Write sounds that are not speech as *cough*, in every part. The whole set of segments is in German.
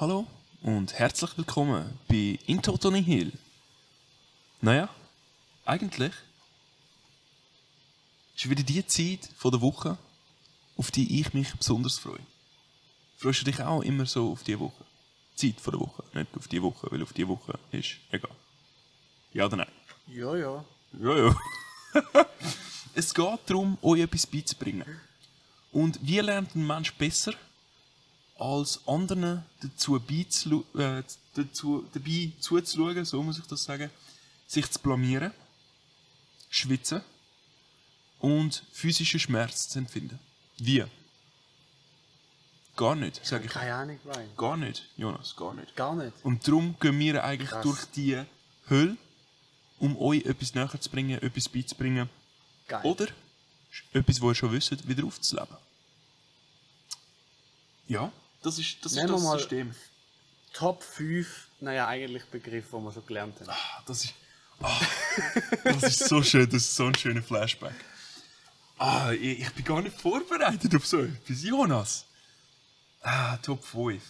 Hallo und herzlich willkommen bei Into Tony Hill. Naja, eigentlich ist wieder die Zeit von der Woche, auf die ich mich besonders freue. Freust du dich auch immer so auf die Woche? Zeit von der Woche, nicht auf die Woche, weil auf die Woche ist egal. Ja oder nein? Ja, ja. Ja, ja. *laughs* es geht darum, euch etwas beizubringen. Und wie lernt ein Mensch besser, als anderen dazu, beizu, äh, dazu dabei zuzuschauen, so muss ich das sagen, sich zu blamieren, schwitzen und physischen Schmerz zu empfinden. Wie? Gar nicht, sage ich. Keine Ahnung, Brian. Gar nicht, Jonas, gar nicht. Gar nicht. Und darum gehen wir eigentlich Krass. durch die Hölle, um euch etwas näher zu bringen, etwas beizubringen. Geil. Oder etwas, was ihr schon wisst, wieder aufzuleben. Ja, das ist das, ist Nehmen wir das mal- System. Top 5, naja, eigentlich Begriffe, die wir schon gelernt haben. Ah, Das ist, ah, das ist so schön, das ist so ein schöner Flashback. Ah, ich, ich bin gar nicht vorbereitet auf so etwas. Jonas. Ah, Top 5.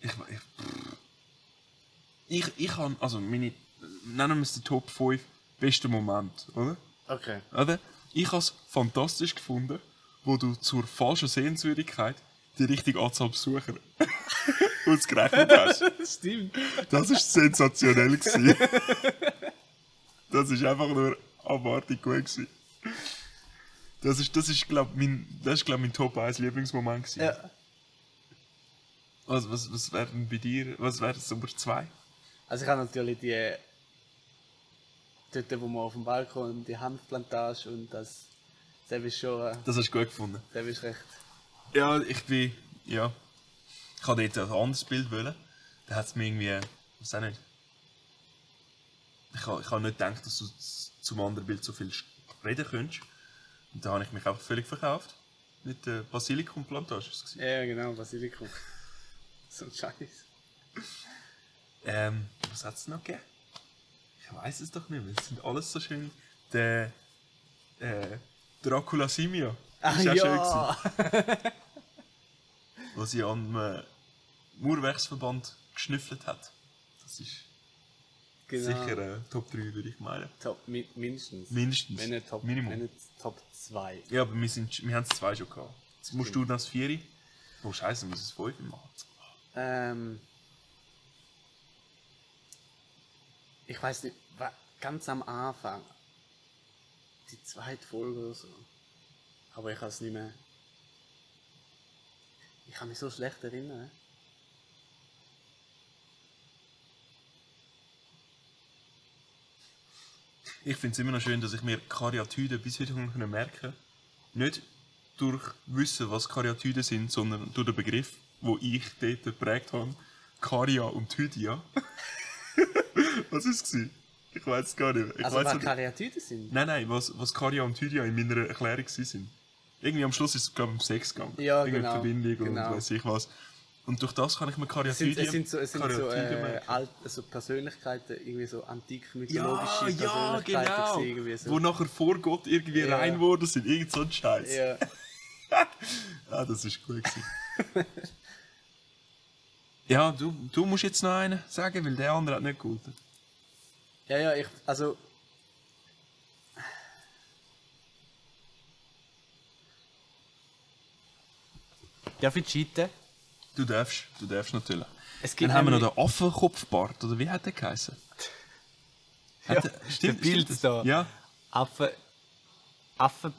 Ich, ich, ich, ich habe, also meine, nennen wir es den Top 5 besten Moment, oder? Okay. Oder? Ich habe es fantastisch gefunden, wo du zur falschen Sehenswürdigkeit die richtige Anzahl Besucher *laughs* ausgerechnet hast. *laughs* Stimmt. Das war sensationell. gewesen. Das ist einfach nur abartig gut. Gewesen. Das ist, das ist glaube mein, das ist, glaub, mein Top 1 Lieblingsmoment. Gewesen. Ja. Was, was, was wäre denn bei dir, was wäre das Nummer 2? Also ich habe natürlich die dort, wo man auf dem Balkon die Hanfplantage und das, das ist schon, äh, Das hast du gut gefunden. das ist recht. Ja, ich bin, ja. Ich habe dort ein anderes Bild wollen. Da hat es mir irgendwie, was auch nicht. Ich habe ich hab nicht gedacht, dass du zum anderen Bild so viel reden könntest. Und da habe ich mich einfach völlig verkauft. Mit der Basilikumplantage. Ja, genau, Basilikum. *laughs* so ein Scheiß. Ähm, was hat es noch gegeben? Ich weiß es doch nicht mehr. Es sind alles so schön. Der, äh, Dracula Simia. Ach Ist auch schön ja! gewesen. *laughs* wo sie am äh, Mauerwerksverband geschnüffelt hat. Das ist Genau. sicher äh, Top 3, würde ich meinen. Top, mi mindestens. Mindestens. Wenn nicht Top, Minimum. Wenn nicht Top 2. Ja, aber wir, sind, wir haben es zwei schon gehabt. Jetzt musst du das Vieri. Oh, Scheiße, wir müssen es fünf machen. Ähm, ich weiß nicht, ganz am Anfang, die zweite Folge oder so, aber ich kann es nicht mehr. Ich kann mich so schlecht erinnern. Ich finde es immer noch schön, dass ich mir Karyatiden bis heute noch merken kann. Nicht durch Wissen, was Karyatiden sind, sondern durch den Begriff, wo ich dort geprägt habe. Karya und Hydia. *laughs* was ist es? Ich weiß es gar nicht mehr. Ich Also, weiss was Karyatiden sind? Nein, nein, was, was Karya und Hydia in meiner Erklärung waren. Irgendwie am Schluss ist es, glaube ich, um Sex gegangen. Ja, Irgendwie genau, Verbindung genau. und weiß ich was. Und durch das kann ich mir sind, Karyatiden es sind so, es sind so, äh, alt, also Persönlichkeiten, irgendwie so antik Ja, mythologische ja, Persönlichkeiten genau. so. Wo nachher vor Gott irgendwie Ja. rein wurden, sind irgend so ein Scheiß. ja. *laughs* Ah, das ist gut gewesen. *laughs* ja, du, du musst jetzt noch einen sagen, weil der andere hat nicht geholfen. Ja, ja, ich, also Darf ich cheaten? Du darfst, du darfst natürlich. Es gibt Dann haben wir noch den Affenkopfbart, oder wie hat der geheißen? *laughs* Hat der, der Bild das? da. Ja, Affen. Affen.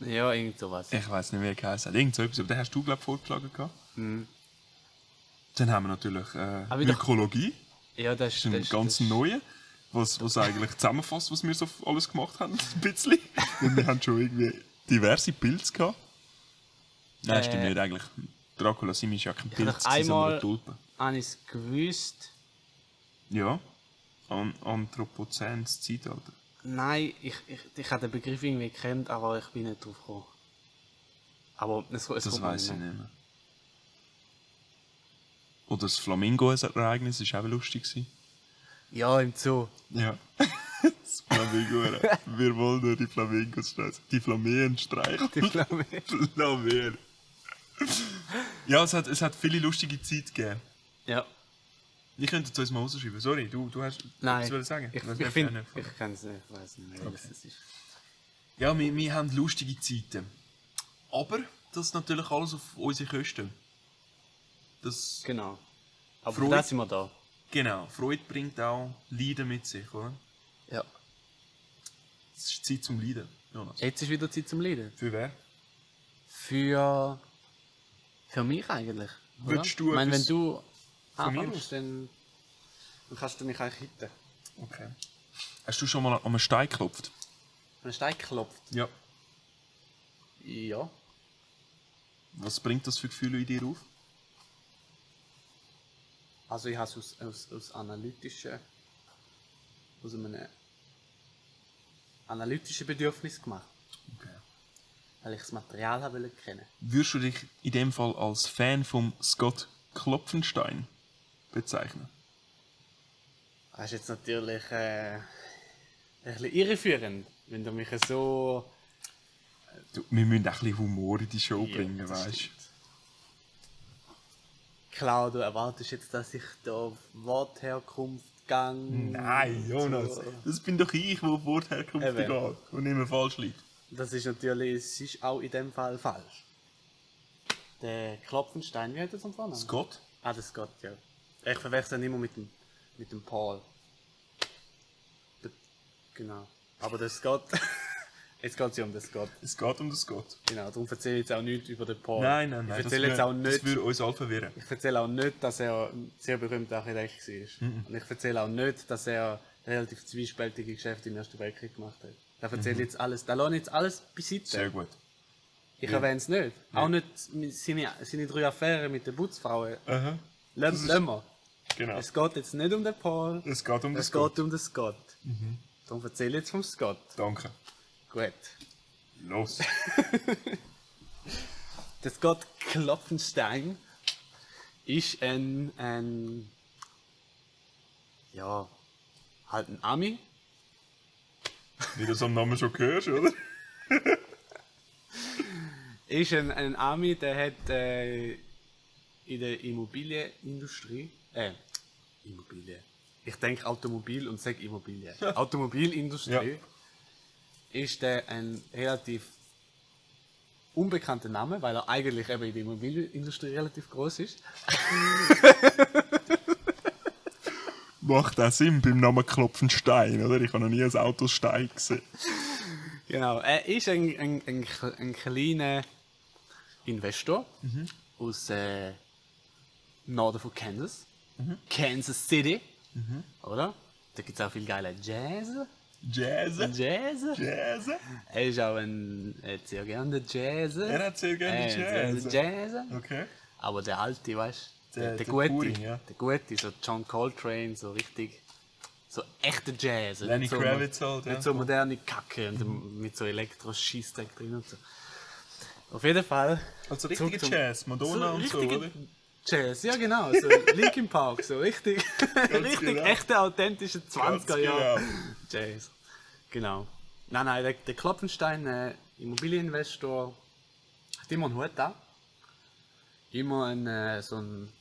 Ja, irgend sowas. ich weiß nicht, wie er geheißen hat. Irgend so etwas, aber den hast du, glaube ich, vorgeschlagen gehabt. Mhm. Dann haben wir natürlich äh, wieder- Mykologie. Ja, das Das ist ein das- ganz das- neuer, was, was eigentlich zusammenfasst, was wir so alles gemacht haben. *laughs* Ein bisschen. Wir haben schon irgendwie diverse Pilze gehabt. Nein, stimmt Äh, nicht eigentlich. Dracula Simi ist ja kein Pilz, sondern einmal- eine Tulpe. Habe ich es gewusst? Ja. An Anthropozäns Zeitalter. Nein, ich, ich, ich habe den Begriff irgendwie gekannt, aber ich bin nicht drauf gekommen. Aber es, es Das weiß ich nicht mehr. Oder das Flamingo-Ereignis war auch lustig. gewesen. Ja, im Zoo. Ja. *laughs* das Flamingo. Wir wollen nur die Flamingos streichen. Die Flameen streichen. Die. Flameen. *laughs* Ja, es hat, es hat viele lustige Zeit gegeben. Ja. Ich könnte es uns mal rausschreiben. Sorry, du, du hast Nein. was sagen. Ich, Das ich auch nicht. ich kann es nicht, ich weiß nicht, welches es ist. Ja, wir, wir haben lustige Zeiten. Aber das ist natürlich alles auf unsere Kosten. Das, Genau. Aber für das sind wir da. Genau, Freude bringt auch Leiden mit sich, oder? Ja. Es ist Zeit zum Leiden, Jonas. Jetzt ist wieder Zeit zum Leiden. Für wer? Für. Für mich eigentlich. Würdest du ich meine, wenn du anfängst, dann, dann kannst du mich eigentlich hitten. Okay. Hast du schon mal an einen Stein geklopft? Wenn ein Stein klopft. Ja. Ja. Was bringt das für Gefühle in dir auf? Also ich habe es aus, aus, aus analytischen, aus einem analytischen Bedürfnis gemacht, Okay. weil ich das Material habe wollte kennen. Würdest du dich in dem Fall als Fan von Scott Klopfenstein bezeichnen? Das ist jetzt natürlich äh, ein bisschen irreführend, wenn du mich so... Du, wir müssen auch ein bisschen Humor in die Show Ja, bringen, weißt du? Du erwartest jetzt, dass ich da auf Wortherkunft gang. Nein, Jonas. Das bin doch ich, der auf Wortherkunft Eben. geht und immer falsch liegt. Das ist natürlich, es ist auch in dem Fall falsch. Der Klopfenstein, wie heißt das am Vornamen? Scott? Ah, der Scott, ja. Ich verwechsel ihn immer mit dem, mit dem Paul. Genau. Aber der Scott, *laughs* jetzt geht es ja um den Scott. Es geht um den Scott. Genau, darum erzähle ich jetzt auch nichts über den Paul. Nein, nein, nein. Ich das erzähle jetzt auch nicht, Das würde uns alle verwirren. ich erzähle auch nicht, dass er ein sehr berühmter Architekt war. Mhm. Und ich erzähle auch nicht, dass er relativ zwiespältige Geschäfte im Ersten Weltkrieg gemacht hat. Da erzähle ich jetzt alles, da lasse ich jetzt alles beiseite. Mhm. Sehr gut. Ich erwähne es nicht. Auch nicht seine, seine drei Affären mit den Putzfrauen. Aha. Lassen lassen wir. Genau. Es geht jetzt nicht um den Paul, Es geht um den es Scott. geht um den Scott. Darum erzähle ich jetzt vom Scott. Danke. Gut. Los. *laughs* Der Scott Klopfenstein ist ein, ein ja, halt ein Ami. Wie du es am Namen schon hörst, oder? *laughs* Ist ein, ein Ami, der hat äh, in der Immobilienindustrie, äh, Immobilie. Ich denke Automobil und sage Immobilie. Automobilindustrie ist der ein relativ unbekannter Name, weil er eigentlich eben in der Immobilienindustrie relativ groß ist. *laughs* Macht auch Sinn beim Namen Klopfenstein, oder? Ich habe noch nie ein Auto Stein gesehen. Genau, er ist ein, ein, ein, ein kleiner Investor aus äh, Norden von Kansas. Kansas City. Oder? Da gibt es auch viel geile Jazz. Jazz. Jazz. Jazz. Er ist auch ein äh, sehr gerne Jazz. Er hat sehr gerne Äh, Jazz. Jazz. Okay. Aber der alte, weißt du? Der- Der, der, gute. Puring, ja. Der gute, so John Coltrane, so richtig. So echter Jazz. Lenny so, Kravitz halt, ja. Nicht so moderne Kacke und mit so Elektro-Schießdreck drin und so. Auf jeden Fall. Also zum- Jazz, Madonna und so, richtige oder? Jazz, ja genau, so *laughs* Linkin Park, so richtig, *laughs* richtig genau. echte, authentische 20er Jahre genau. Jazz. Genau. Nein, nein, der, der Klopfenstein, äh, Immobilieninvestor, hat immer einen Hut da. Immer ein, äh, so ein,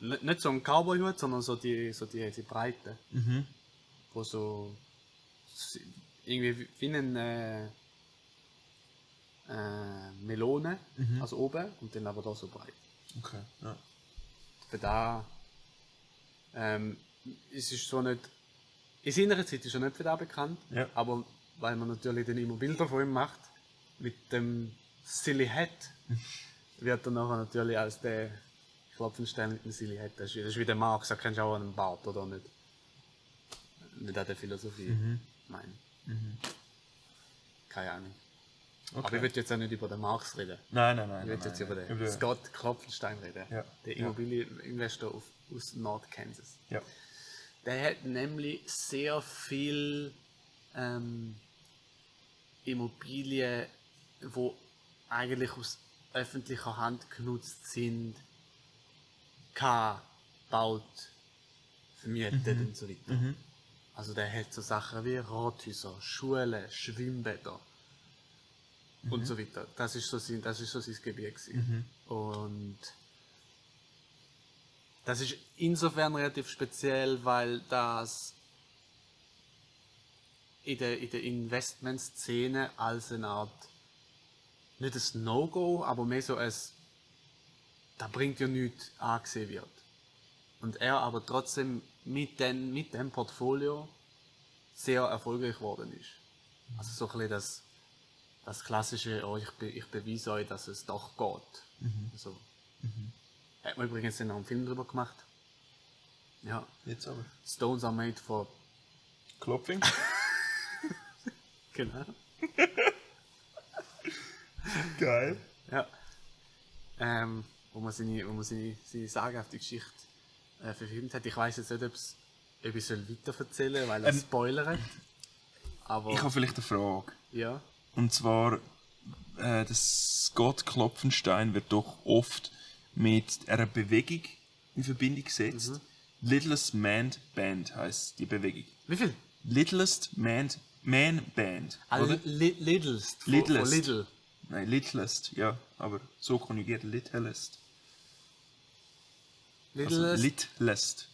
nicht so ein Cowboy-Hut, sondern so die, so die, die Breite. Mhm. Wo so, irgendwie wie- wie ein, äh, äh, Melone, Mhm. also oben, und dann aber da so breit. Okay, ja. Da, ähm, es ist so nicht, in seiner Zeit ist er nicht für da bekannt, Ja. aber weil man natürlich dann immer Bilder von ihm macht, mit dem Silly Hat, *laughs* wird er nachher natürlich als der Klopfenstein mit dem Silly Hat, das ist, wie- das ist wie der Marx, da kennst du auch einen Bart, oder nicht? Nicht an der Philosophie, nein. Keine Ahnung. Aber ich Okay. will jetzt auch nicht über den Marx reden. Nein, nein, nein. Ich nein, jetzt nein, über den Über- Scott Klopfenstein reden. Ja. Der. Immobilieninvestor auf, aus Nord-Kansas. Ja. Der hat nämlich sehr viel ähm, Immobilien, wo eigentlich aus öffentlicher Hand genutzt sind, gebaut, vermietet und so weiter. Also der hat so Sachen wie Rathäuser, Schulen, Schwimmbäder. Und so weiter. Das ist so sein, das ist so sein Gebiet gewesen. Und das ist insofern relativ speziell, weil das in der, in der Investmentszene als eine Art, nicht ein No-Go, aber mehr so ein, da bringt ja nichts angesehen wird. Und er aber trotzdem mit, den, mit dem Portfolio sehr erfolgreich geworden ist. Also so ein bisschen das, das klassische, oh, ich, be, ich beweise euch, dass es doch geht. Also, Hat man übrigens noch einen Film drüber gemacht. Ja. Jetzt aber. Stones are made for. Klopfing. *laughs* Genau. *laughs* Geil. Ja. Ähm, wo man seine, wo man seine, seine sagenhafte Geschichte äh, verfilmt hat. Ich weiß jetzt nicht, ob's, ob ich soll weiter erzählen weil er Ähm, spoilert. Aber Ich habe vielleicht eine Frage. ja. Und zwar, äh, der Scott Klopfenstein wird doch oft mit einer Bewegung in Verbindung gesetzt. Littlest Man Band heißt die Bewegung. Wie viel? Littlest Man, Man Band. Ah, oder? li. Von, Littlest. Von Lidl. Nein, Littlest, ja, aber so konjugiert Littlest. Also Lidlest. Littlest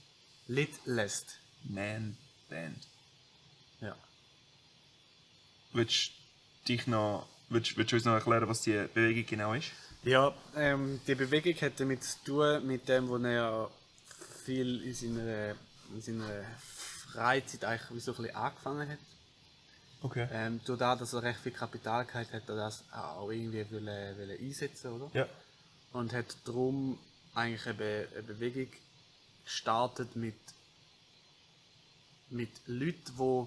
Lidlest. Man Band. Ja. Willst dich noch, willst, willst du uns noch erklären, was die Bewegung genau ist? Ja, ähm, die Bewegung hat damit zu tun, mit dem, wo er viel in seiner, in seiner Freizeit eigentlich so ein bisschen angefangen hat. Okay. Ähm, durch das, dass er recht viel Kapital gehabt hat, hat er das auch irgendwie wollen, wollen einsetzen, oder? Ja. Und hat darum eigentlich eine, Be eine Bewegung gestartet mit, mit Leuten, die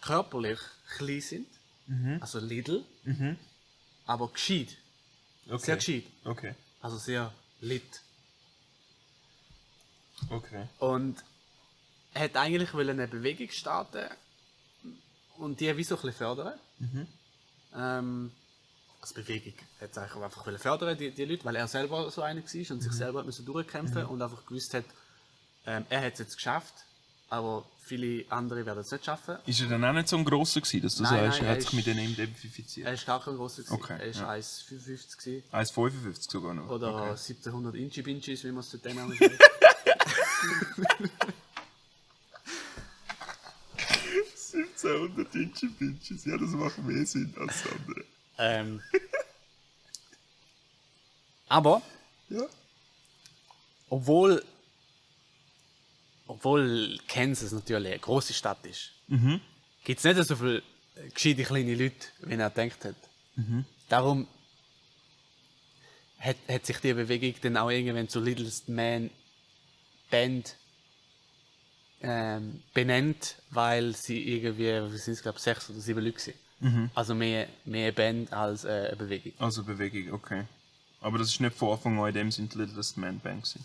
körperlich klein sind, also little, aber gescheit, Okay. sehr gescheit, Okay. also sehr lit. Okay. Und er hat eigentlich eine Bewegung starten und die wie so ein bisschen fördern. Ähm, als Bewegung. Er hat eigentlich einfach fördern, die, die Leute, weil er selber so einer war und sich selber hat durchkämpfen und einfach gewusst hat, ähm, er hat es jetzt geschafft, aber viele andere werden es nicht schaffen. Ist er dann auch nicht so ein grosser gewesen, dass du Nein, sagst, nein, er hat sich ist- mit denen identifiziert? Er ist gar kein grosser. gewesen. Okay, er ist ja. 1,55 gewesen. 1,55 sogar noch. oder Okay. 1700 Inchi Binchis, wie man es zu dem auch sagt. 1700 Inch Pinches, ja, das macht mehr Sinn als das andere. ähm, aber Ja. obwohl obwohl Kansas natürlich eine große Stadt ist, gibt es nicht so viele gescheite kleine Leute, wie er gedacht hat. Darum hat, hat sich die Bewegung dann auch irgendwann zu Littlest Man Band ähm, benannt, weil sie irgendwie, wie sind es glaube sechs oder sieben Leute waren. Also mehr, mehr Band als äh, eine Bewegung. Also Bewegung, okay. Aber das ist nicht von Anfang an in dem Sinne Littlest Man Band gewesen.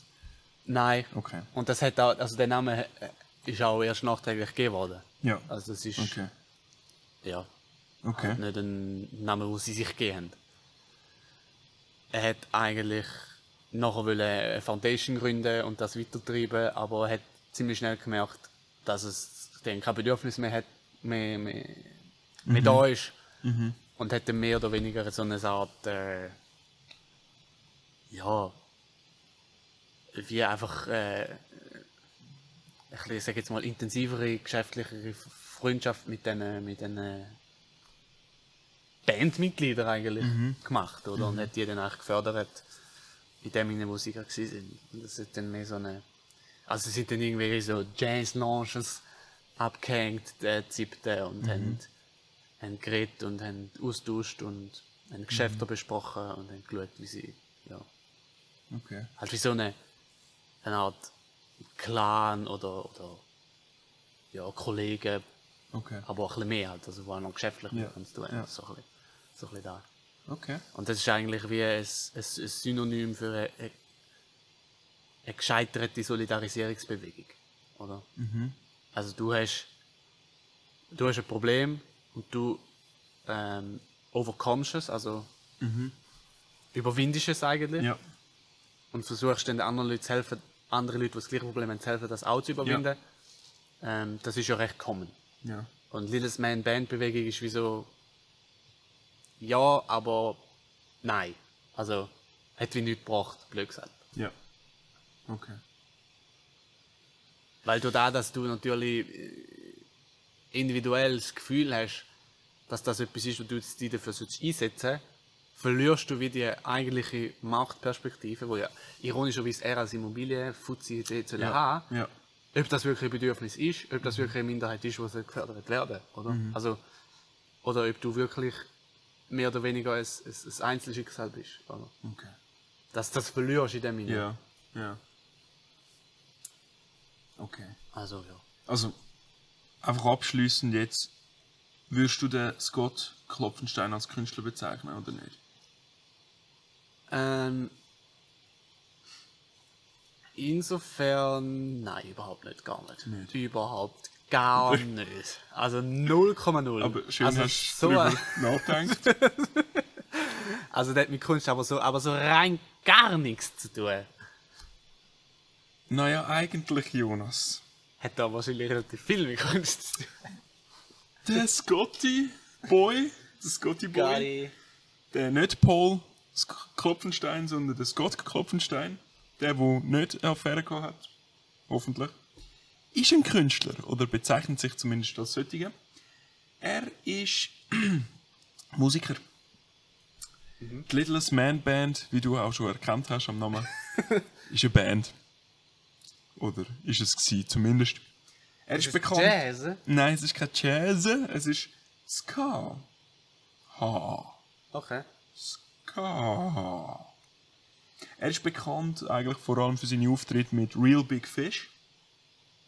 Nein. Okay. Und das hat auch, also der Name äh, ist auch erst nachträglich gegeben worden. Ja. Also das ist Okay. ja Okay. halt nicht ein Name, wo sie sich gegeben haben. Er hat eigentlich nachher wollen eine Foundation gründen und das weitertreiben, aber er hat ziemlich schnell gemerkt, dass es dann kein Bedürfnis mehr hat, mehr, mehr, mehr da ist. Und hat dann mehr oder weniger so eine Art, äh, ja, wie einfach äh, ein bisschen, ich sag jetzt mal, intensivere geschäftliche Freundschaft mit den, mit den Bandmitgliedern eigentlich gemacht, oder? Und hat die dann eigentlich gefördert, in dem sie gerade gewesen sind. Und das ist dann mehr so eine, also sie sind dann irgendwie so Jazz-Lounges abgehängt, der siebte, und haben, haben geredet und haben austauscht und haben Geschäfte besprochen und haben geschaut, wie sie, ja, Okay. halt wie so eine, eine Art Clan oder, oder ja, Kollegen, Okay. aber auch ein bisschen mehr halt, also wo auch noch geschäftlich Ja, zu tun ja. so ein bisschen, so ein bisschen da. Okay. Und das ist eigentlich wie ein, ein, ein Synonym für eine, eine, eine gescheiterte Solidarisierungsbewegung, oder? Also du hast, du hast ein Problem und du ähm, overkommst es, also überwindest es eigentlich Ja. und versuchst den anderen Leuten zu helfen, andere Leute, die das gleiche Problem haben, helfen, das auch zu überwinden. Ähm, das ist ja recht common. Ja. Und Littles Man Band Bewegung ist wie so, ja, aber nein. Also, hat wie nichts gebracht, blöd gesagt. Ja. Okay. Weil du da, dass du natürlich äh, individuell das Gefühl hast, dass das etwas ist, wo du dich dafür sollst einsetzen verlierst du wie die eigentliche Marktperspektive, wo ja ironischerweise er als Immobilienfuzzi soll Ja. haben, Ja. ob das wirklich ein Bedürfnis ist, ob das wirklich eine Minderheit ist, die gefördert werden oder? Mhm. Also, oder ob du wirklich mehr oder weniger ein, ein, ein Einzelschicksal bist. Oder? Okay. Dass das verlierst in dem Sinne. Ja. Ja. Okay. Also, ja. Also, einfach abschließend jetzt, würdest du den Scott Klopfenstein als Künstler bezeichnen oder nicht? Ähm, insofern, nein, überhaupt nicht, gar nicht. Nicht. Überhaupt gar nicht. Also 0,0. Aber schön also hast so, ein- nachgedacht. *laughs* Also das hat mit Kunst aber so, aber so rein gar nichts zu tun. naja, eigentlich, Jonas. Hat da wahrscheinlich relativ viel mit Kunst zu tun. Der Scotty Boy, der Scotty Boy, Geil. der nicht Paul Sk- Klopfenstein, sondern der Scott Klopfenstein, der, der nicht eine Affäre gehabt hat, hoffentlich, ist ein Künstler oder bezeichnet sich zumindest als solcher. Er ist *clears throat* Musiker. Die Littlest Man Band, wie du auch schon erkannt hast am Namen, *laughs* ist eine Band. Oder ist es gewesen, zumindest. Er ist, Ist bekannt. Jazz? Nein, es ist kein Jazz, es ist Ska. Ha. Okay. Er ist bekannt eigentlich vor allem für seine Auftritte mit Real Big Fish.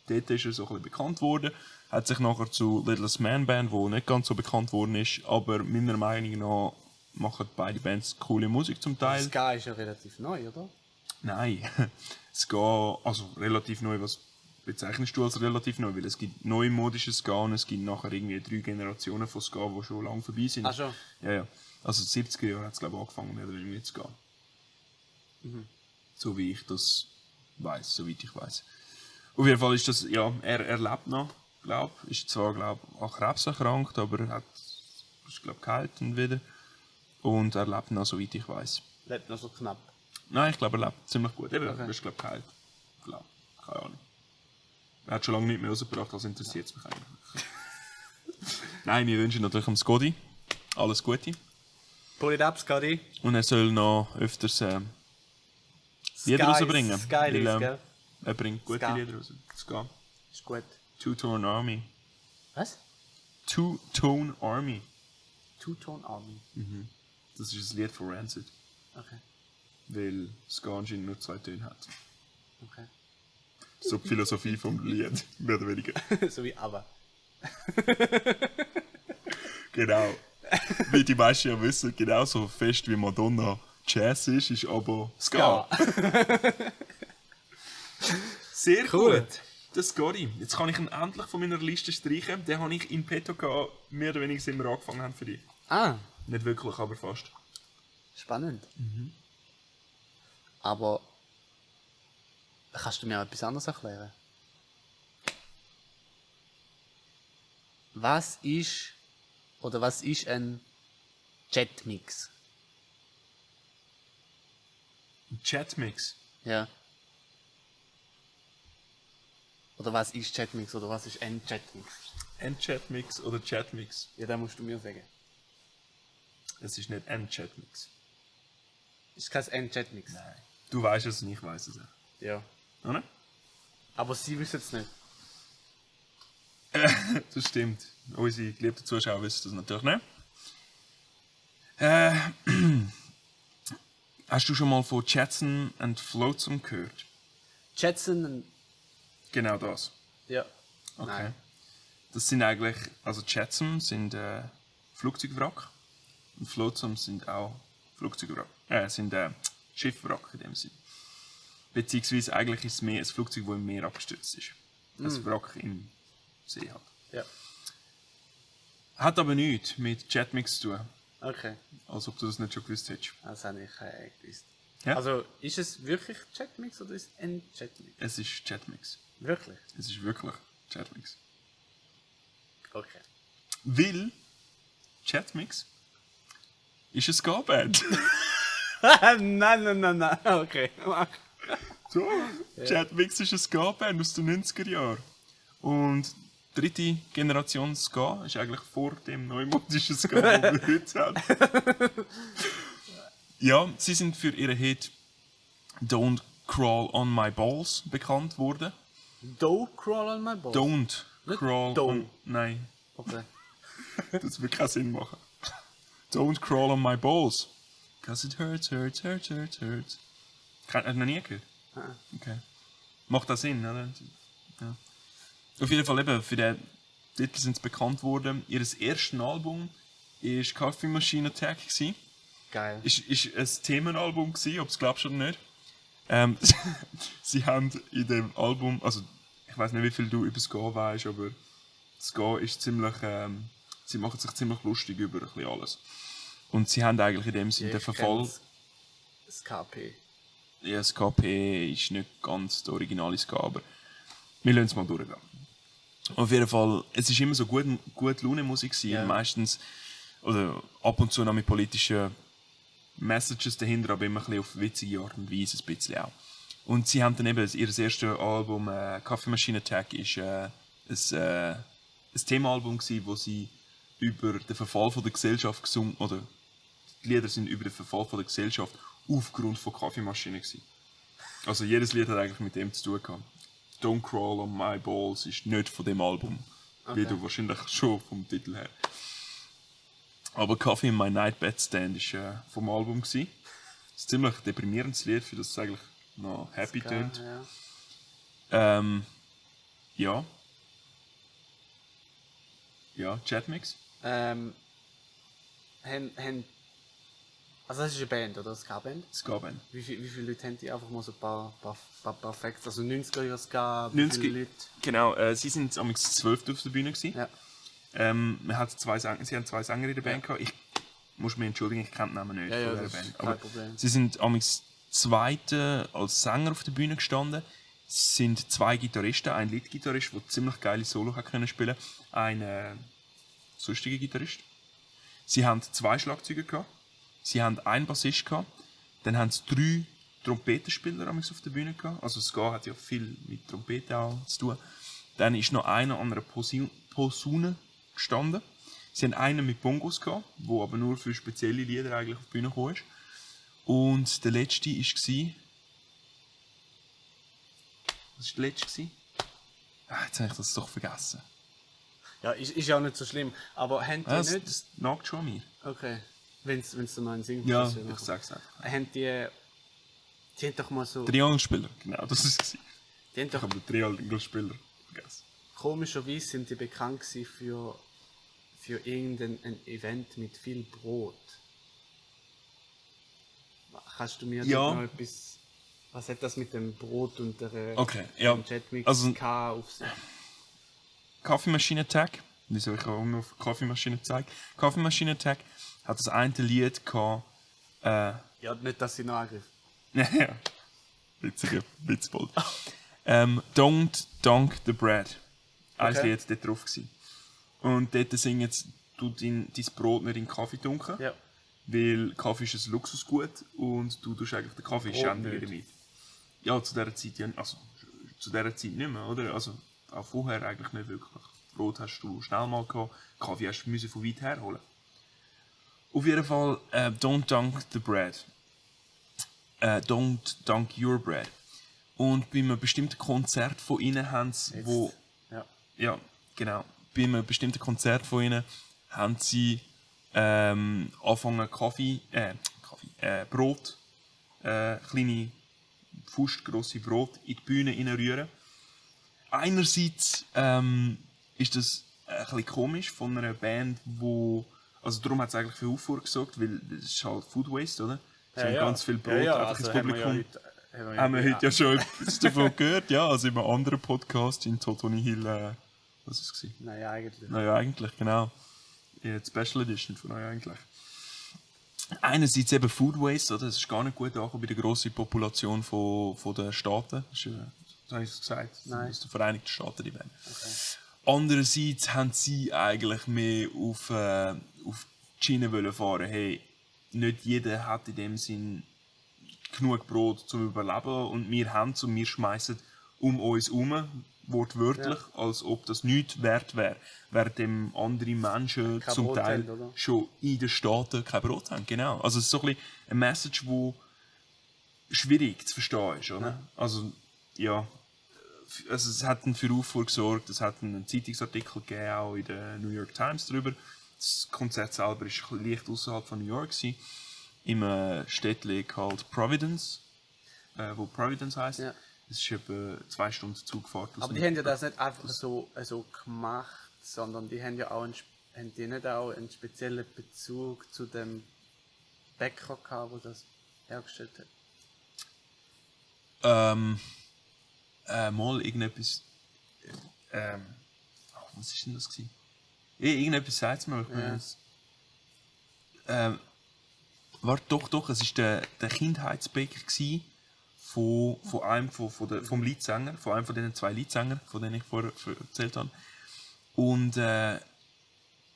Dort ist er so ein bisschen bekannt worden. Hat sich nachher zu Littlest Man Band, wo nicht ganz so bekannt worden ist, aber meiner Meinung nach machen beide Bands coole Musik zum Teil. Ska ist ja relativ neu, oder? Nein, *laughs* Ska, also relativ neu, was bezeichnest du als relativ neu? Weil es gibt neumodisches Ska und es gibt nachher irgendwie drei Generationen von Ska, die schon lange vorbei sind. Ach schon. Ja, ja. Also den 70er Jahren hat es glaube ich angefangen, mehr oder weniger zu gehen. Mhm. So wie ich das weiß, soweit ich weiß. Auf jeden Fall ist das, ja, er, er lebt noch, glaube Ist zwar, glaube an Krebs erkrankt, aber er hat, ist glaube geheilt und wieder. Und er lebt noch, soweit ich weiß. Lebt noch so knapp. Nein, ich glaube, er lebt ziemlich gut. Eben, Okay. er ist, glaube ich, geheilt. Glaub. Keine Ahnung. Er hat schon lange nicht mehr rausgebracht, also interessiert es mich eigentlich. *laughs* Nein, wir wünschen natürlich am Scotty alles Gute. Pull it up, Scotty. Und er soll noch öfters äh, Lieder rausbringen. Sky weil, ähm, gell? Er bringt gute Ska. Lieder raus. Ska. Ist gut. Two-Tone Army. Was? Two-Tone Army. Two-Tone Army. Das ist ein Lied von Rancid. Okay. Weil Ska anscheinend nur zwei Töne hat. Okay. So die Philosophie vom Lied, *laughs* mehr oder weniger. *laughs* so wie aber. Genau. *laughs* Wie die meisten ja wissen, genauso fest wie Madonna Jazz ist, ist aber Ska. *laughs* Sehr Cool. gut. Das Scotty. Jetzt kann ich ihn endlich von meiner Liste streichen. Den habe ich in petto gehabt, mehr oder weniger, seit wir angefangen haben für dich. Ah, Nicht wirklich, aber fast. spannend. Aber kannst du mir etwas anderes erklären? Was ist oder was ist ein Jetmix? Ein Chatmix. Ja. Oder was ist Jetmix oder was ist ein Jetmix? Ein Chatmix oder Chatmix. Ja, da musst du mir sagen. Es ist nicht ein Chatmix. Ist kein ein Jetmix? Nein. Du weißt es und ich weiß es auch. Ja. Oder? Aber sie wissen es nicht. *laughs* Das stimmt. Unsere geliebten Zuschauer wissen das natürlich nicht. Äh, *clears throat* hast du schon mal von Jetson and Flotsam gehört? Jetson, Genau das. ja. Okay. Nein. Das sind eigentlich, also Jetsam sind äh, Flugzeugwrack und Flotsam sind auch Flugzeugwrack, äh, sind äh, Schiffwrack in dem Sinn. Beziehungsweise eigentlich ist es mehr ein Flugzeug, das im Meer abgestürzt ist. Ein Wrack im See hat. Ja. Hat aber nichts mit Jetmix zu tun, Okay. als ob du das nicht schon gewusst hättest. Das habe ich äh, gewusst. Ja? Also, ist es wirklich Jetmix oder ist es ein Jetmix? Es ist Jetmix. Wirklich? Es ist wirklich Jetmix. Okay. Weil Chatmix ist ein Ska-Band. *laughs* *laughs* nein, nein, nein, nein. Okay. so, Chatmix ist ein Ska-Band aus den 90er Jahren. Und dritte Generation Ska ist eigentlich vor dem neumodischen *laughs* Ska, den wir heute haben. ja, sie sind für ihre Hit Don't Crawl on My Balls bekannt worden. Do crawl on my balls? Don't Nicht crawl don't. on... Nein, Okay. *laughs* das würde keinen Sinn machen. Don't crawl on my balls. Cause it hurts, hurts, hurts, hurts, hurts. Hast du noch nie gehört? Okay. Macht das Sinn, oder? Ja. Auf jeden Fall eben, für den Titel sind sie bekannt worden. Ihr erstes Album war Coffee Machine Attack. Gewesen. Geil. Ist, ist ein Themenalbum gewesen, ob es glaubst oder nicht. Ähm, *laughs* sie haben in dem Album, also ich weiß nicht, wie viel du über Ska weißt, aber Ska ist ziemlich, ähm, sie machen sich ziemlich lustig über ein bisschen alles. Und sie haben eigentlich in dem Sinne den Verfall. Das KP. Ja, SKP ist nicht ganz der originale Ska, aber wir lassen es mal durchgehen. Auf jeden Fall, es ist immer so gut, gut Laune-Musik gewesen, Ja. meistens, oder ab und zu noch mit politischen Messages dahinter, aber immer ein bisschen auf witzige Art und Weise, ein bisschen auch. Und sie haben dann eben, ihr erstes Album, äh, Coffee Machine Attack, ist äh, ein, äh, ein Themaalbum gewesen, wo sie über den Verfall von der Gesellschaft gesungen, oder die Lieder sind über den Verfall von der Gesellschaft aufgrund von Kaffeemaschinen gewesen. Also jedes Lied hat eigentlich mit dem zu tun gehabt. Don't Crawl on My Balls ist nicht von dem Album, wie Okay. du wahrscheinlich *laughs* schon vom Titel her. Aber Coffee in My Night Bed Stand ist äh, vom Album gewesen. Das ist ein ziemlich deprimierendes Lied, für das es eigentlich noch happy tönt. Ja. Ähm, ja. Ja, Chatmix. Ähm, haben, haben, also das ist eine Band, oder? Das ist keine Band. Ska-Band. Wie, viel, wie viele Leute haben die? Einfach mal so ein paar, paar, paar, paar Facts. Also 90er Jahre Ska, wie 90 viele Leute? Genau, äh, sie sind am 12. auf der Bühne gewesen. Ja. Ähm, man hat zwei Sänger, sie haben zwei Sänger in der Band gehabt. Ich muss mich entschuldigen, ich kenne den Namen nicht Ja, ja, von ist Band. kein Aber Problem. sie sind am zweiten als Sänger auf der Bühne gestanden. Es sind zwei Gitarristen, ein Lead-Gitarrist, der ziemlich geile Solo hat können spielen, ein äh, sonstiger Gitarrist. Sie haben zwei Schlagzeuger gehabt, sie haben einen Bassist gehabt, dann haben sie drei Trompetenspieler auf der Bühne gehabt. Also Ska hat ja viel mit Trompete auch zu tun. Dann ist noch einer an einer Posaune gestanden. Sie haben einen mit Bongos gehabt, wo aber nur für spezielle Lieder eigentlich auf die Bühne gekommen ist. Und der letzte war. Was war der letzte? Ah, jetzt habe ich das doch vergessen. Ja, ist, ist ja auch nicht so schlimm. Aber haben die das, nicht... das nagt schon an mir. Okay. Wenn es noch einen Sinn Ja, ist, ich sag's einfach. Haben die... Die haben doch mal so... Triangelspieler, genau, das ist es. Die haben Ich doch... habe den Triangelspieler vergessen. Komischerweise sind die bekannt für... Für irgendein ein Event mit viel Brot. Kannst du mir Ja. noch etwas... Was hat das mit dem Brot und der... Okay, ja. dem Jetmix Also- K auf sich? Kaffeemaschine Attack. Wieso ich auch immer auf Kaffeemaschine zeige. Kaffeemaschine Attack hat das eine Lied gehabt. Äh, Ja, nicht, dass sie noch angriffen. *laughs* ja, witziger Witzbold. ähm, Don't Dunk the Bread. Ein Okay. Lied dort drauf gewesen. Und dort singen sie, du dein, dein Brot nicht in Kaffee dunkeln. Ja. Weil Kaffee ist ein Luxusgut und du tust eigentlich den Kaffee Brot schändigen nicht. damit. Ja, zu dieser Zeit ja, also zu dieser Zeit nicht mehr, oder? Also auch vorher eigentlich nicht wirklich. Brot hast du schnell mal gehabt, Kaffee hast du von weit her holen. Auf jeden Fall, äh, don't dunk the bread. Äh, don't dunk your bread. Und bei einem bestimmten Konzert von ihnen haben sie, wo Ja. ja, genau. Bei einem bestimmten Konzert von ihnen haben sie ähm, angefangen Kaffee, äh, Kaffee, äh, Brot, äh, kleine fußgrosse Brot in die Bühne reinrühren. Einerseits ähm, ist das ein bisschen komisch von einer Band, wo also darum hat es eigentlich für Aufruhr gesorgt, weil das ist halt Food Waste, oder? Sie haben ganz viel Brot einfach ins also haben wir Publikum. Ja heute, haben wir Haben wir ja, heute ja schon *laughs* etwas davon gehört, ja, also in einem anderen Podcast in Totoni Hill, äh, was ist es? Nein, eigentlich. Naja, eigentlich, genau. Ja, die Special Edition von euch eigentlich. Einerseits eben Food Waste, oder? das ist gar nicht gut angekommen bei der grossen Population von, von den Staaten. Das ist, das habe ich gesagt, Nein. aus den Vereinigten Staaten die Band. Andererseits haben sie eigentlich mehr auf, äh, Schiene wollen fahren. Hey, nicht jeder hat in dem Sinn genug Brot zum Überleben und wir haben es und wir schmeißen um uns herum, wortwörtlich, als ob das nichts wert wäre. Während dem andere Menschen Kein zum Brot Teil haben, schon in den Staaten kein Brot haben. Genau. Also es ist so ein bisschen eine Message, wo schwierig zu verstehen ist, oder? Also, ja. Also es hat einen für Aufruhr gesorgt, es hat einen Zeitungsartikel gegeben, auch in der New York Times darüber. Das Konzert selber bisschen leicht außerhalb von New York. Gewesen, Im äh, Städtchen called Providence, äh, wo Providence heißt. Ja. Es ist etwa zwei Stunden Zugfahrt. Aber die haben ja das nicht einfach so, so gemacht, sondern die haben ja auch einen, haben die nicht auch einen speziellen Bezug zu dem Bäcker gehabt, der das hergestellt hat. Ähm, äh, mal irgendetwas. Ähm, ach, was ist denn das gewesen? Irgendetwas sagt es mir. Ich Ja. ähm, warte, doch, doch, es war der, der Kindheitsbäcker von, von einem von, von der, vom Leadsänger, von einem von den zwei Leadsängern, von denen ich vorher erzählt habe. Und äh,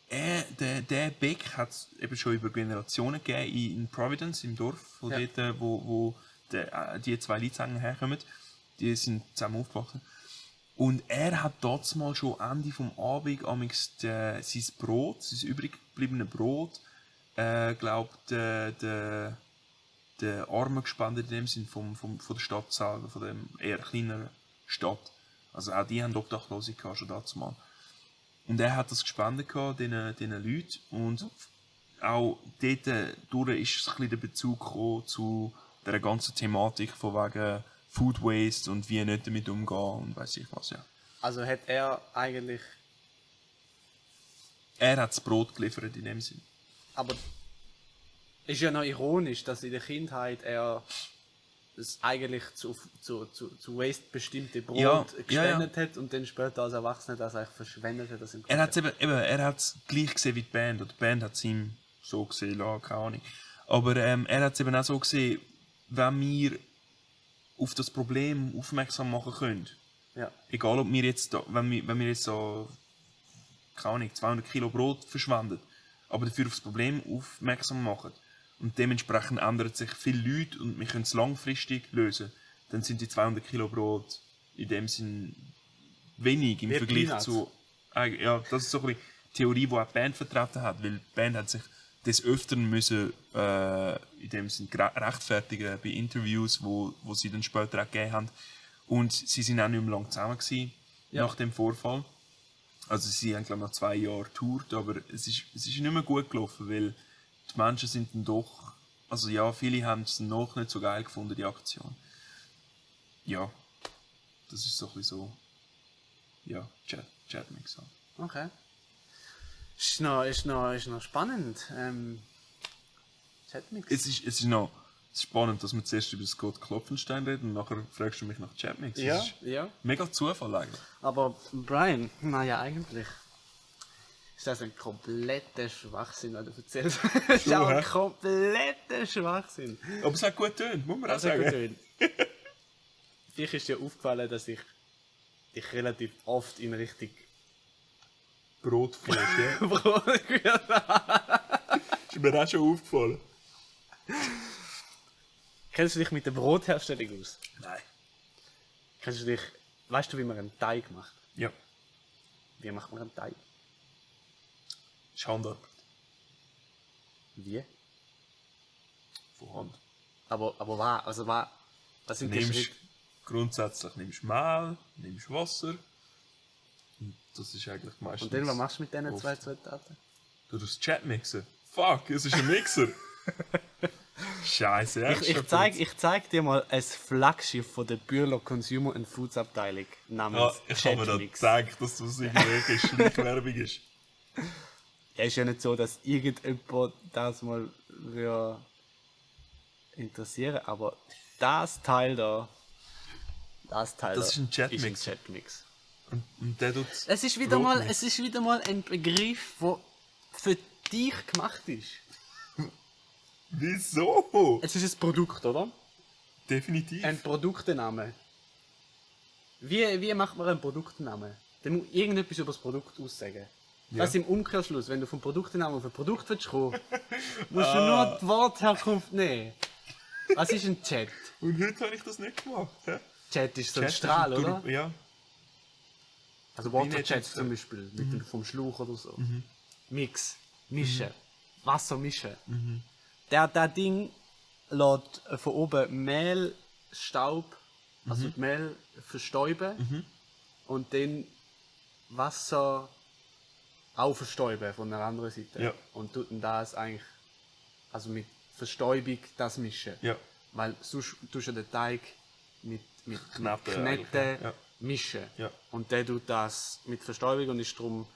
er, der, der Bäck hat es eben schon über Generationen gegeben in, in Providence, im Dorf, von Ja. dort, äh, wo, wo der, äh, die zwei Leadsänger herkommen. Die sind zusammen aufgewachsen. Und er hat dort mal schon Ende vom Abend amix de, sein Brot, sein übrig gebliebene Brot, äh, glaubt der, der, der Arme gespendet in dem Sinn vom, vom, von der Stadt selber, von dem eher kleineren Stadt. Also auch die haben Obdachlose gehabt, schon dazu mal. Und er hat das gespendet gehabt, diesen, diesen Leuten. Und auch dort äh, durch ist ein bisschen der Bezug zu der ganzen Thematik von wegen Food Waste und wie nicht damit umgehen und weiß ich was, ja. Also hat er eigentlich, Er hat das Brot geliefert in dem Sinn. aber ist ja noch ironisch, dass in der Kindheit er das eigentlich zu, zu, zu, zu Waste bestimmte Brot Ja, ja, ja. gespendet hat und dann später als Erwachsener das eigentlich verschwendet hat. Das im Er hat es eben, eben, er hat's gleich gesehen wie die Band. Oder die Band hat es ihm so gesehen, keine Ahnung. Aber ähm, er hat es eben auch so gesehen, wenn wir auf das Problem aufmerksam machen können, Ja. egal ob wir jetzt, wenn, wir, wenn wir jetzt so, keine Ahnung, 200 Kilo Brot verschwenden, aber dafür auf das Problem aufmerksam machen. Und dementsprechend ändern sich viele Leute und wir können es langfristig lösen, dann sind die 200 Kilo Brot in dem Sinn wenig im Vergleich zu Eig- ja, das ist so ein bisschen die Theorie, die auch die Band vertreten hat, weil die Band hat sich des Öfteren müssen, äh, in dem Sinn gere- rechtfertigen bei Interviews, wo, wo sie dann später auch gegeben haben. Und sie sind auch nicht mehr lange zusammen gewesen, Ja. nach dem Vorfall. Also sie haben glaube ich nach zwei Jahren getourt, aber es ist, es ist nicht mehr gut gelaufen, weil die Menschen sind dann doch, also ja, viele haben es noch nicht so geil gefunden, die Aktion. Ja, das ist so ein bisschen so, ja, Chat, Chatmix. So. Okay. Ist noch, ist noch, ist noch spannend. Ähm, Chatmix. Es ist, es ist noch spannend, dass wir zuerst über Scott Klopfenstein reden und nachher fragst du mich nach Chatmix. ja, ja. mega Zufall eigentlich. Aber Brian, naja, eigentlich ist das ein kompletter Schwachsinn, was du erzählst. *laughs* das ist auch ein kompletter Schwachsinn. Aber es hat gut getönt, muss man auch sagen. *laughs* Dich ist dir aufgefallen, dass ich dich relativ oft in Richtung Brot gefällt, *laughs* ja. Brot geführt habe. ist mir auch schon aufgefallen. Kennst du dich mit der Brotherstellung aus? Nein. Kennst du dich, weißt du, wie man einen Teig macht? Ja, Wie macht man einen Teig? Handarbeit. Wie? Von Hand. Aber, aber was? Also was? Was sind die nimmst, Schritte? grundsätzlich nimmst du Mehl, nimmst Wasser. Und das ist eigentlich meistens... Und dann, was machst du mit diesen zwei Zutaten? Du das Chat mixen. Fuck, es ist ein Mixer. *laughs* Scheiße, ja. Ich, ich, zeig, dir mal ein Flaggschiff von der Bühler Consumer and Foods Abteilung ja, namens ich habe mir da gedacht, dass das irgendwelche *laughs* Schleichwerbung ist. Ja, ist ja nicht so, dass irgendjemand das mal würde interessieren, aber das Teil da, das Teil Das da ist ein Chatmix. Ist ein Chatmix. Und, und der tut Es ist wieder mal, es ist wieder mal ein Begriff, der für dich gemacht ist. Wieso? Es ist ein Produkt, oder? Definitiv. Ein Produktname. Wie, wie macht man einen Produktnamen? Der muss irgendetwas über das Produkt aussagen. Das im Umkehrschluss, wenn du vom Produktnamen auf ein Produkt willst kommen, *laughs* musst du nur die Wortherkunft nehmen. Was ist ein Chat? Und heute habe ich das nicht gemacht. hä? Chat ist so ein Chat ist Strahl, ein oder? Ja. Also jetzt, zum Beispiel, mit dem, vom Schlauch oder so. Mix, mischen, Wasser mischen. Der, der Ding lässt von oben Mehl, Staub, also die Mehl verstäuben und dann Wasser auch verstäuben von der anderen Seite. Ja. Und tut dann das eigentlich, also mit Verstäubung das mischen. Ja. Weil sonst tust du den Teig mit, mit Kneten eigentlich, ja. Mischen. Ja. Und der tut das mit Verstäubung und ist darum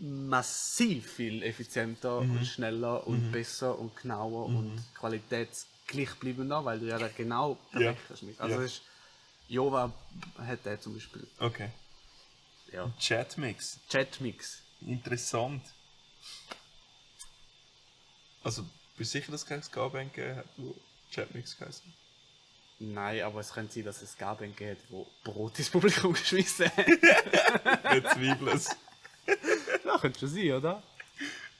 massiv viel effizienter Mhm. und schneller und besser und genauer und qualitätsgleichbleibender, weil du ja da genau perfekt Ja. hast. Also Ja. ist, Jova hat der zum Beispiel. Okay. Ja. Chatmix. Chatmix. Interessant. Also, bist du sicher, dass es kein Ska-Band gegeben hat, wo Chatmix geheißen Nein, aber es könnte sein, dass es Gaben gibt, wo Brot ins Publikum *laughs* geschmissen hat. Ich zweifle es. ja, könnte schon sein, oder?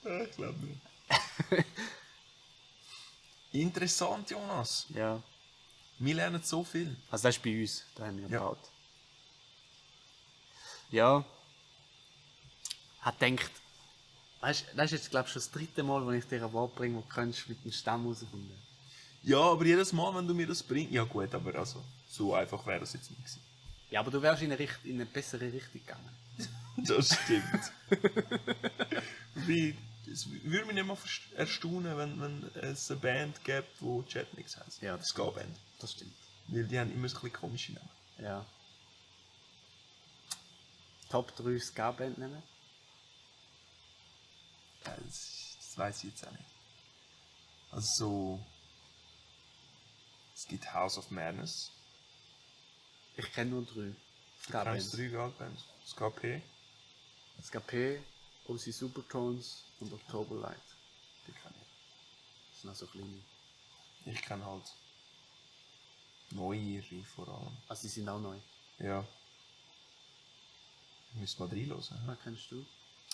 Ich glaube nicht. Interessant, Jonas. Ja. Wir lernen so viel. Also das ist bei uns, da haben wir Ja. gebaut. Ja. Hat denkt, weißt, das ist jetzt glaube ich schon das dritte Mal, wo ich dir ein Wort bringe, wo du kannst mit dem Stamm herausfinden. Ja, aber jedes Mal, wenn du mir das bringst. Ja, gut, aber also, so einfach wäre das jetzt nicht gewesen. Ja, aber du wärst in eine, Richt in eine bessere Richtung gegangen. *laughs* Das stimmt. Wie, es würde mich nicht mal erstaunen, wenn, wenn es eine Band gibt, die Chatmix heisst. Ja, das Ska-Band. Das stimmt. Weil die haben immer so ein bisschen komische Namen. Ja. Top 3 Ska-Band nennen? Ja, das, das weiß ich jetzt auch nicht. Also so. Es gibt House of Madness. Ich kenne nur drei Kennst du drei Ska-Bands? Ska-P. SKP, OC Supertones und Octoberlight. Die kenne Das sind also kleine. ich. Ich kenne halt neuere vor allem. Also die sind auch neu. Ja. Ich müsste mal reinhören. Was kennst du?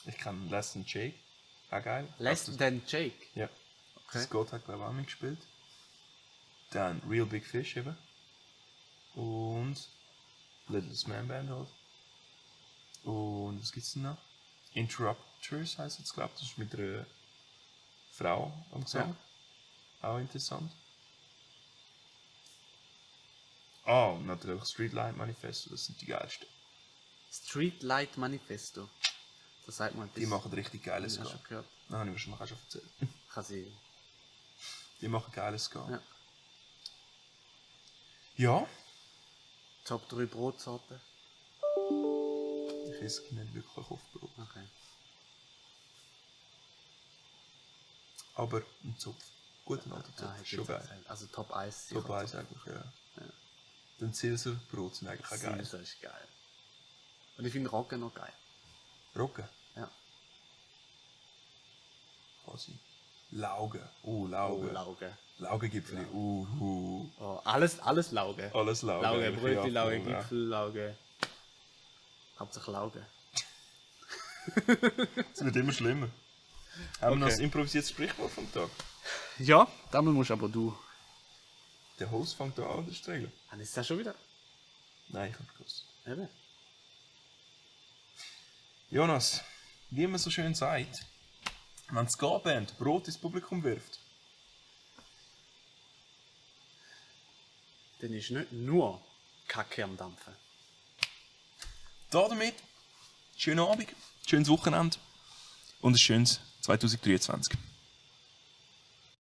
Ich kenne Less Than Jake. Auch geil. Less Than Jake. Ja. Okay. Scott hat glaube ich auch mitgespielt. Dann Real Big Fish eben. Und Littlest Man Band halt. Und was gibt's denn noch? Interrupters heisst es, glaube ich. Das ist mit einer Frau am Gesang. Auch interessant. Ah, und natürlich Streetlight Manifesto, das sind die geilsten. Streetlight Manifesto. Das sagt man. Die machen richtig geiles Ja, Ska. schon gehört. Das habe ich wahrscheinlich auch schon erzählt. *laughs* Kann sie. Die machen geiles Ska. Ja. Ja. Top 3 Brotsorten. Ich esse nicht wirklich oft Brot. Okay. Aber ein Zopf. Guter alter Zopf. Ja, ich schon geil. Also Top 1. Top 1 eigentlich, ja. Dann Silser Brot sind eigentlich auch geil. Das ist geil. Und ich finde Roggen noch geil. Roggen. Ja. Quasi. Lauge. Oh, Lauge. Oh, Lauge. Laugegipfel. Uh, uh. Oh, alles, alles Lauge. Alles Lauge. Lauge, ja, Lauge, ja. Gipfel, Lauge. Hauptsache Lauge. *laughs* Es wird immer schlimmer. Haben wir noch Okay. ein improvisiertes Sprichwort vom Tag? Ja, damit musst aber du. Der Host fängt da an, die Regel. Dann ist das schon wieder. Nein, ich hab's gewusst. Eben. Jonas, wie man so schön sagt, wenn die Ska-Band Brot ins Publikum wirft, Dann ist nicht nur Kacke am Dampfen. damit schönen Abend, schönes Wochenende und ein schönes 2023.